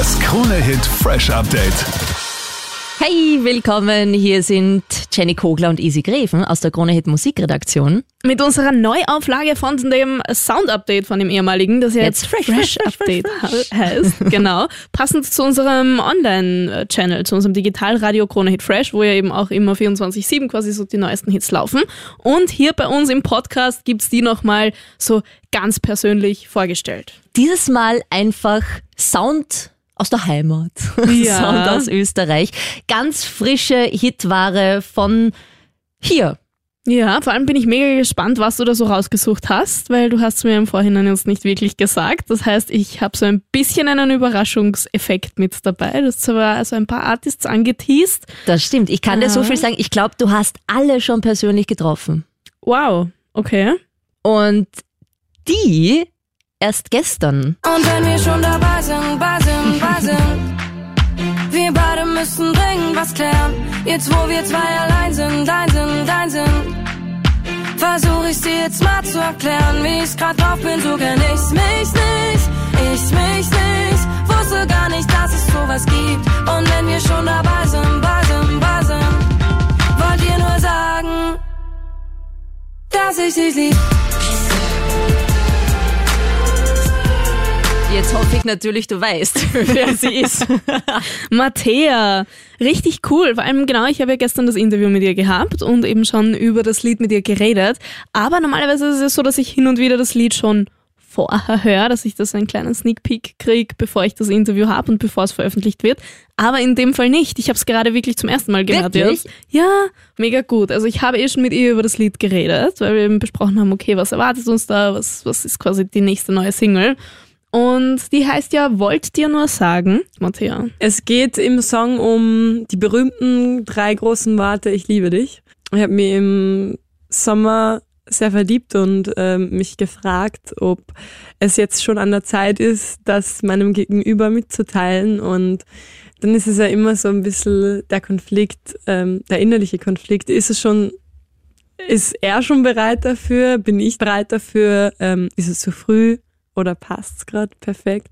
Das Krone-Hit Fresh Update. Hey, willkommen. Hier sind Jenny Kogler und Easy Greven aus der Krone Hit Musikredaktion. Mit unserer Neuauflage von dem Sound-Update von dem ehemaligen, das ja jetzt, Jetzt fresh, Fresh, fresh, fresh, Update he- heißt. genau. Passend zu unserem Online-Channel, zu unserem Digitalradio Krone Hit Fresh, wo ja eben auch immer 24-7 quasi so die neuesten Hits laufen. Und hier bei uns im Podcast gibt's die nochmal so ganz persönlich vorgestellt. Dieses Mal einfach Sound aus der Heimat. Ja. Sound aus Österreich. Ganz frische Hitware von hier. Ja, vor allem bin ich mega gespannt, was du da so rausgesucht hast, weil du hast es mir im Vorhinein jetzt nicht wirklich gesagt. Das heißt, ich habe so ein bisschen einen Überraschungseffekt mit dabei. Du hast aber also ein paar Artists angeteased. Das stimmt. Ich kann dir so Ja. viel sagen. Ich glaube, du hast alle schon persönlich getroffen. Wow, okay. Und die erst gestern. Und wenn wir schon dabei sind, bei sind, bei sind, wir beide müssen dringend was klären. Jetzt wo wir zwei allein sind, dein sind, dein sind, versuch ich's dir jetzt mal zu erklären, wie ich's grad drauf bin, so kenn ich's mich nicht, ich mich nicht, wusste gar nicht, dass es sowas gibt. Und wenn wir schon dabei sind, bei sind, bei sind, wollt ihr nur sagen, dass ich dich lieb. Jetzt hoffe ich natürlich, du weißt, wer sie ist. Mattea, richtig cool. Vor allem genau, ich habe ja gestern das Interview mit ihr gehabt und eben schon über das Lied mit ihr geredet. Aber normalerweise ist es so, dass ich hin und wieder das Lied schon vorher höre, dass ich das einen kleinen Sneak Peek kriege, bevor ich das Interview habe und bevor es veröffentlicht wird. Aber in dem Fall nicht. Ich habe es gerade wirklich zum ersten Mal gehört. Wirklich? Ja, mega gut. Also ich habe eh schon mit ihr über das Lied geredet, weil wir eben besprochen haben, okay, was erwartet uns da, was, was ist quasi die nächste neue Single. Und die heißt ja Wollt dir nur sagen, Mattea. Es geht im Song um die berühmten drei großen Worte, ich liebe dich. Ich habe mich im Sommer sehr verliebt und ähm, mich gefragt, ob es jetzt schon an der Zeit ist, das meinem Gegenüber mitzuteilen. Und dann ist es ja immer so ein bisschen der Konflikt, ähm, der innerliche Konflikt. Ist es schon, ist er schon bereit dafür? Bin ich bereit dafür? Ähm, ist es zu früh? Oder passt's gerade perfekt?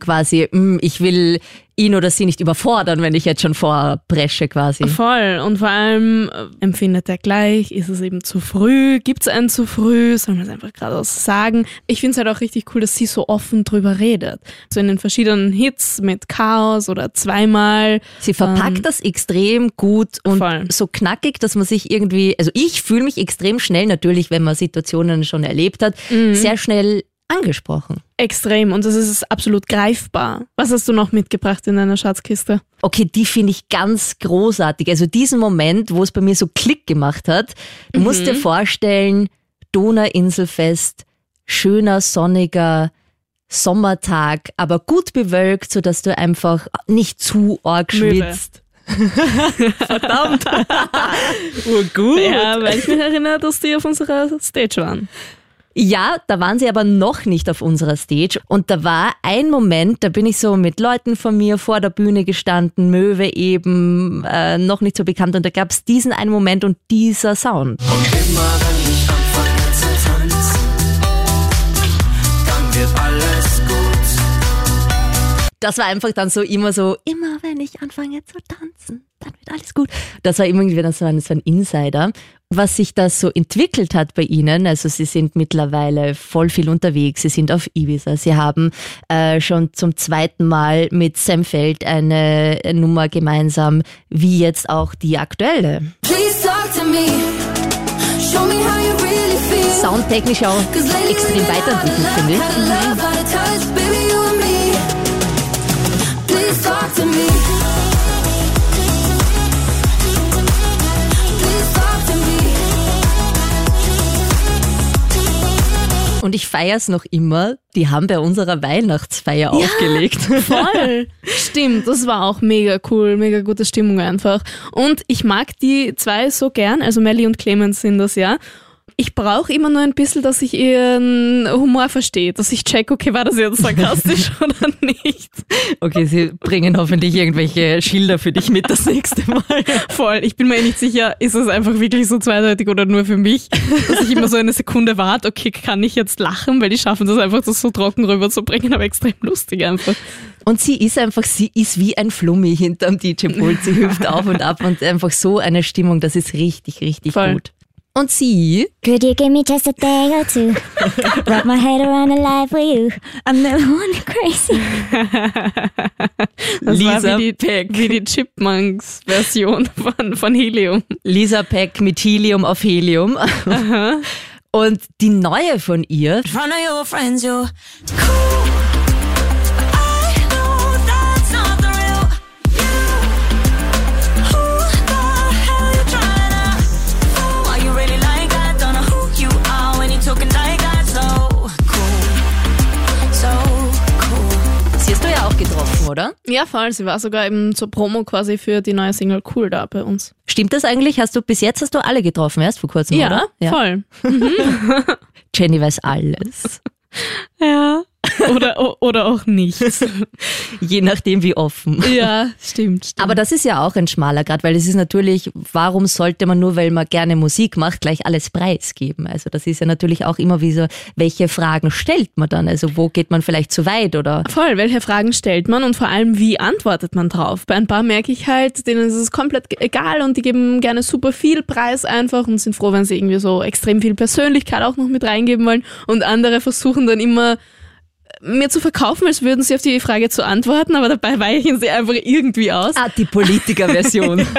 Quasi, mm, ich will ihn oder sie nicht überfordern, wenn ich jetzt schon vorpresche quasi. Voll. Und vor allem äh, empfindet er gleich, ist es eben zu früh, gibt es einen zu früh, soll man es einfach geradeaus sagen. Ich finde es halt auch richtig cool, dass sie so offen drüber redet. So in den verschiedenen Hits mit Chaos oder zweimal. Sie verpackt Ähm, das extrem gut und voll. so knackig, dass man sich irgendwie, also ich fühle mich extrem schnell, natürlich, wenn man Situationen schon erlebt hat, Mhm. sehr schnell angesprochen. Extrem. Und das ist absolut greifbar. Was hast du noch mitgebracht in deiner Schatzkiste? Okay, die finde ich ganz großartig. Also diesen Moment, wo es bei mir so Klick gemacht hat, du musst Mhm. dir vorstellen, Donauinselfest, schöner, sonniger Sommertag, aber gut bewölkt, sodass du einfach nicht zu arg schwitzt. Verdammt. Urgut. Ja, weil ich mich erinnere, dass die auf unserer Stage waren. Ja, da waren sie aber noch nicht auf unserer Stage. Und da war ein Moment, da bin ich so mit Leuten von mir vor der Bühne gestanden, Möwe eben, äh, noch nicht so bekannt. Und da gab es diesen einen Moment und dieser Sound. Und immer wenn ich anfange zu tanzen, dann wird alles gut. Das war einfach dann so immer so, immer wenn ich anfange zu tanzen, dann wird alles gut. Das war irgendwie das war ein, so ein Insider. Was sich das so entwickelt hat bei Ihnen, also Sie sind mittlerweile voll viel unterwegs, Sie sind auf Ibiza, Sie haben äh, schon zum zweiten Mal mit Sam Feld eine Nummer gemeinsam, wie jetzt auch die aktuelle. Really. Soundtechnisch auch extrem weiterentwickelt, finde ich. touch, baby, Und ich feiere es noch immer, die haben bei unserer Weihnachtsfeier aufgelegt. Voll. Stimmt, das war auch mega cool, mega gute Stimmung einfach. Und ich mag die zwei so gern, also Melly und Clemens sind das ja. Ich brauche immer nur ein bisschen, dass ich ihren Humor verstehe, dass ich check, okay, war das jetzt sarkastisch oder nicht. Okay, sie bringen hoffentlich irgendwelche Schilder für dich mit das nächste Mal. Voll. Ich bin mir eh nicht sicher, ist es einfach wirklich so zweideutig oder nur für mich, dass ich immer so eine Sekunde warte, okay, kann ich jetzt lachen, weil die schaffen das einfach, das so trocken rüberzubringen, aber extrem lustig einfach. Und sie ist einfach, sie ist wie ein Flummi hinterm DJ-Pult. Sie hüpft auf und ab und einfach so eine Stimmung, das ist richtig, richtig Voll. gut. Und sie, Could you give me just a day or two? Wrap my head around a life with you. I'm never one crazy. Das Lisa war wie die, Peck. wie die Chipmunks-Version von, von Helium. Lisa Peck mit Helium auf Helium. Und die neue von ihr, front of your friends, you're cool. Ja, voll. Sie war sogar eben zur Promo quasi für die neue Single Cool da bei uns. Stimmt das eigentlich? Hast du bis jetzt hast du alle getroffen, erst vor kurzem, oder? voll. Jenny weiß alles. Ja. Oder, oder auch nicht. Je nachdem, wie offen. ja, stimmt, stimmt. Aber das ist ja auch ein schmaler Grad, weil es ist natürlich, warum sollte man nur, weil man gerne Musik macht, gleich alles preisgeben? Also das ist ja natürlich auch immer wie so, welche Fragen stellt man dann? Also wo geht man vielleicht zu weit oder? Voll, welche Fragen stellt man und vor allem, wie antwortet man drauf? Bei ein paar merke ich halt, denen ist es komplett egal und die geben gerne super viel Preis einfach und sind froh, wenn sie irgendwie so extrem viel Persönlichkeit auch noch mit reingeben wollen. Und andere versuchen dann immer mir zu verkaufen, als würden sie auf die Frage zu antworten, aber dabei weichen sie einfach irgendwie aus. Ah, die Politiker-Version.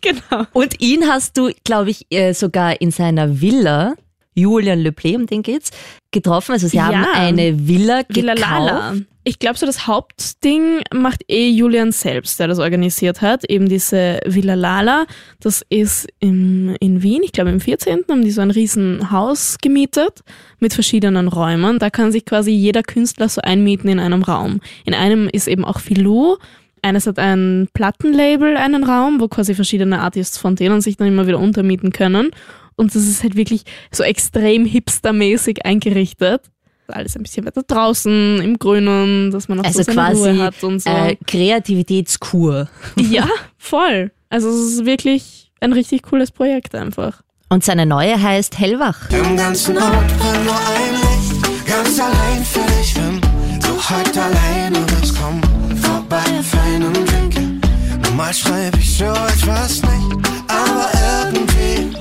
Genau. Und ihn hast du, glaube ich, äh, sogar in seiner Villa, Julian Le Play, um den geht's, getroffen. Also sie haben Ja. eine Villa Villa gekauft. Lala. Ich glaube, so das Hauptding macht eh Julian selbst, der das organisiert hat. Eben diese Villa Lala. Das ist im, in Wien, ich glaube im 14. haben die so ein riesen Haus gemietet mit verschiedenen Räumen. Da kann sich quasi jeder Künstler so einmieten in einem Raum. In einem ist eben auch Filou. Eines hat ein Plattenlabel, einen Raum, wo quasi verschiedene Artists von denen sich dann immer wieder untermieten können. Und das ist halt wirklich so extrem hipstermäßig eingerichtet. Alles ein bisschen weiter draußen, im Grünen, dass man auch Also so seine quasi Ruhe hat und so. äh, Kreativitätskur. ja, voll. Also es ist wirklich ein richtig cooles Projekt einfach. Und seine neue heißt Hellwach. Im ganzen Ort brennt nur ein Licht, ganz allein für dich bin. Du heute alleine bist, komm vorbei für einen Drink. Normal schreib ich so etwas nicht, aber irgendwie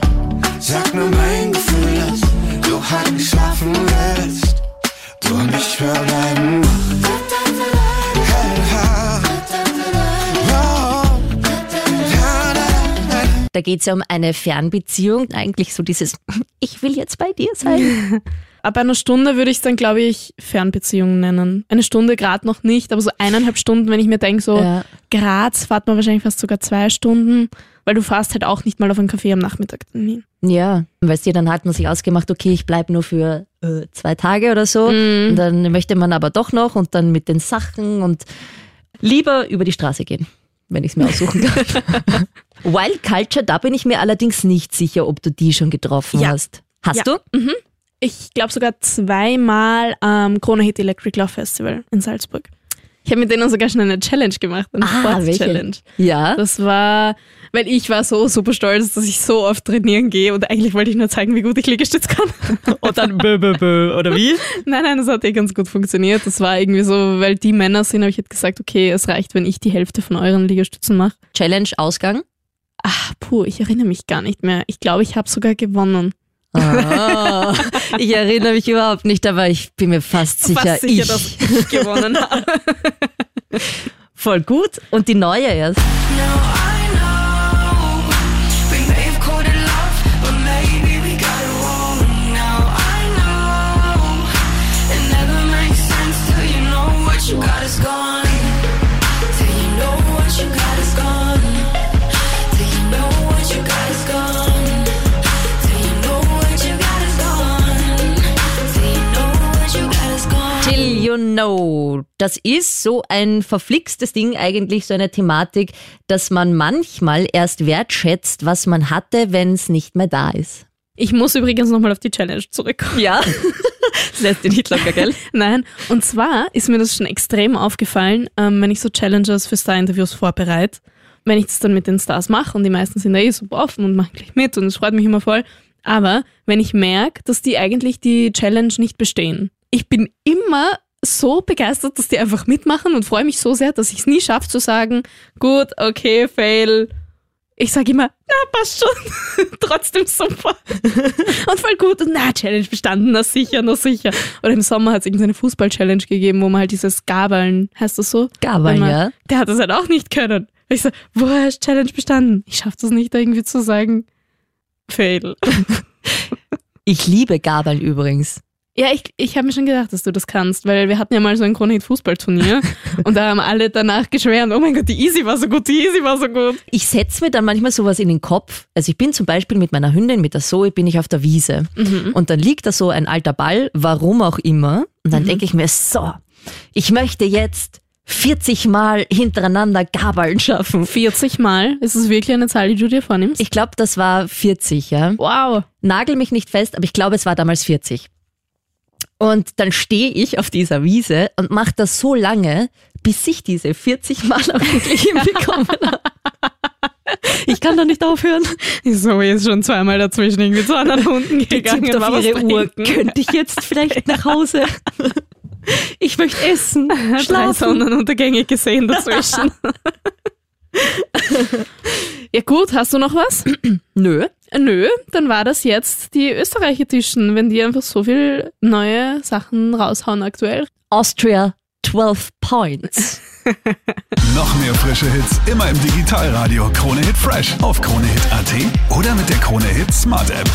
sagt nur mein Gefühl, dass du halt schlafen willst. Du und ich da, da. Da geht es ja um eine Fernbeziehung. Eigentlich so dieses, ich will jetzt bei dir sein. Ab einer Stunde würde ich es dann, glaube ich, Fernbeziehung nennen. Eine Stunde Grad noch nicht, aber so eineinhalb Stunden, wenn ich mir denke, so Ja. Graz fahrt man wahrscheinlich fast sogar zwei Stunden, weil du fährst halt auch nicht mal auf einen Kaffee am Nachmittag hin. Ja, weißt du, dann hat man sich ausgemacht, okay, ich bleib nur für äh, zwei Tage oder so. Und dann möchte man aber doch noch und dann mit den Sachen und lieber über die Straße gehen, wenn ich es mir aussuchen kann. Wild Culture, da bin ich mir allerdings nicht sicher, ob du die schon getroffen Ja. hast. Hast Ja. du? Ich glaube sogar zweimal am Krone Hit Electric Love Festival in Salzburg. Ich habe mit denen sogar schon eine Challenge gemacht, eine Ah? Sport-Challenge. Ja. Das war, weil ich war so super stolz, dass ich so oft trainieren gehe und eigentlich wollte ich nur zeigen, wie gut ich Liegestütz kann. Und dann bö, bö, bö, oder wie? nein, nein, das hat eh ganz gut funktioniert. Das war irgendwie so, weil die Männer sind, habe ich halt gesagt, okay, es reicht, wenn ich die Hälfte von euren Liegestützen mache. Challenge Ausgang? Ach, puh, ich erinnere mich gar nicht mehr. Ich glaube, ich habe sogar gewonnen. Ah, ich erinnere mich überhaupt nicht, aber ich bin mir fast sicher, Fast sicher, ich. dass ich gewonnen habe. Voll gut. Und die neue erst. Now das ist so ein verflixtes Ding eigentlich, so eine Thematik, dass man manchmal erst wertschätzt, was man hatte, wenn es nicht mehr da ist. Ich muss übrigens nochmal auf die Challenge zurückkommen. Ja, das lässt dir nicht locker, gell? Nein, und zwar ist mir das schon extrem aufgefallen, ähm, wenn ich so Challenges für Star-Interviews vorbereite. Wenn ich das dann mit den Stars mache und die meisten sind da eh super offen und machen gleich mit und es freut mich immer voll. Aber wenn ich merke, dass die eigentlich die Challenge nicht bestehen, ich bin immer so begeistert, dass die einfach mitmachen und freue mich so sehr, dass ich es nie schaffe zu sagen, gut, okay, fail. Ich sage immer, na, passt schon. Trotzdem super. und voll gut. Und na, Challenge bestanden, na sicher, na sicher. Oder im Sommer hat es irgendeine Fußball-Challenge gegeben, wo man halt dieses Gabeln, heißt das so? Gabeln, man- ja. Der hat das halt auch nicht können. Ich so, woher ist Challenge bestanden? Ich schaffe das nicht, da irgendwie zu sagen, fail. Ich liebe Gabeln übrigens. Ja, ich, ich habe mir schon gedacht, dass du das kannst, weil wir hatten ja mal so ein Kronhit-Fußballturnier und da haben alle danach geschwärmt, oh mein Gott, die Easy war so gut, die Easy war so gut. Ich setze mir dann manchmal sowas in den Kopf. Also ich bin zum Beispiel mit meiner Hündin, mit der Zoe, bin ich auf der Wiese. Und dann liegt da so ein alter Ball, warum auch immer. Und dann denke ich mir, so, ich möchte jetzt 40 Mal hintereinander Gabeln schaffen. 40 Mal, ist es wirklich eine Zahl, die du dir vornimmst? Ich glaube, das war 40, ja. wow. Nagel mich nicht fest, aber ich glaube, es war damals 40. Und dann stehe ich auf dieser Wiese und mache das so lange, bis ich diese 40 Mal auch wirklich hinbekommen habe. Ich kann doch nicht aufhören. So ist schon zweimal dazwischen irgendwie zu anderen Hunden gegangen. War auf ihre Uhr. Könnte ich jetzt vielleicht nach Hause? Ich möchte essen, Drei schlafen. Sonnenuntergänge gesehen dazwischen. ja gut, hast du noch was? Nö. Nö, dann war das jetzt die Österreicher-Tischen, wenn die einfach so viel neue Sachen raushauen aktuell. Austria 12 Points. Noch mehr frische Hits immer im Digitalradio Krone Hit Fresh auf kronehit.at oder mit der Krone Hit Smart App.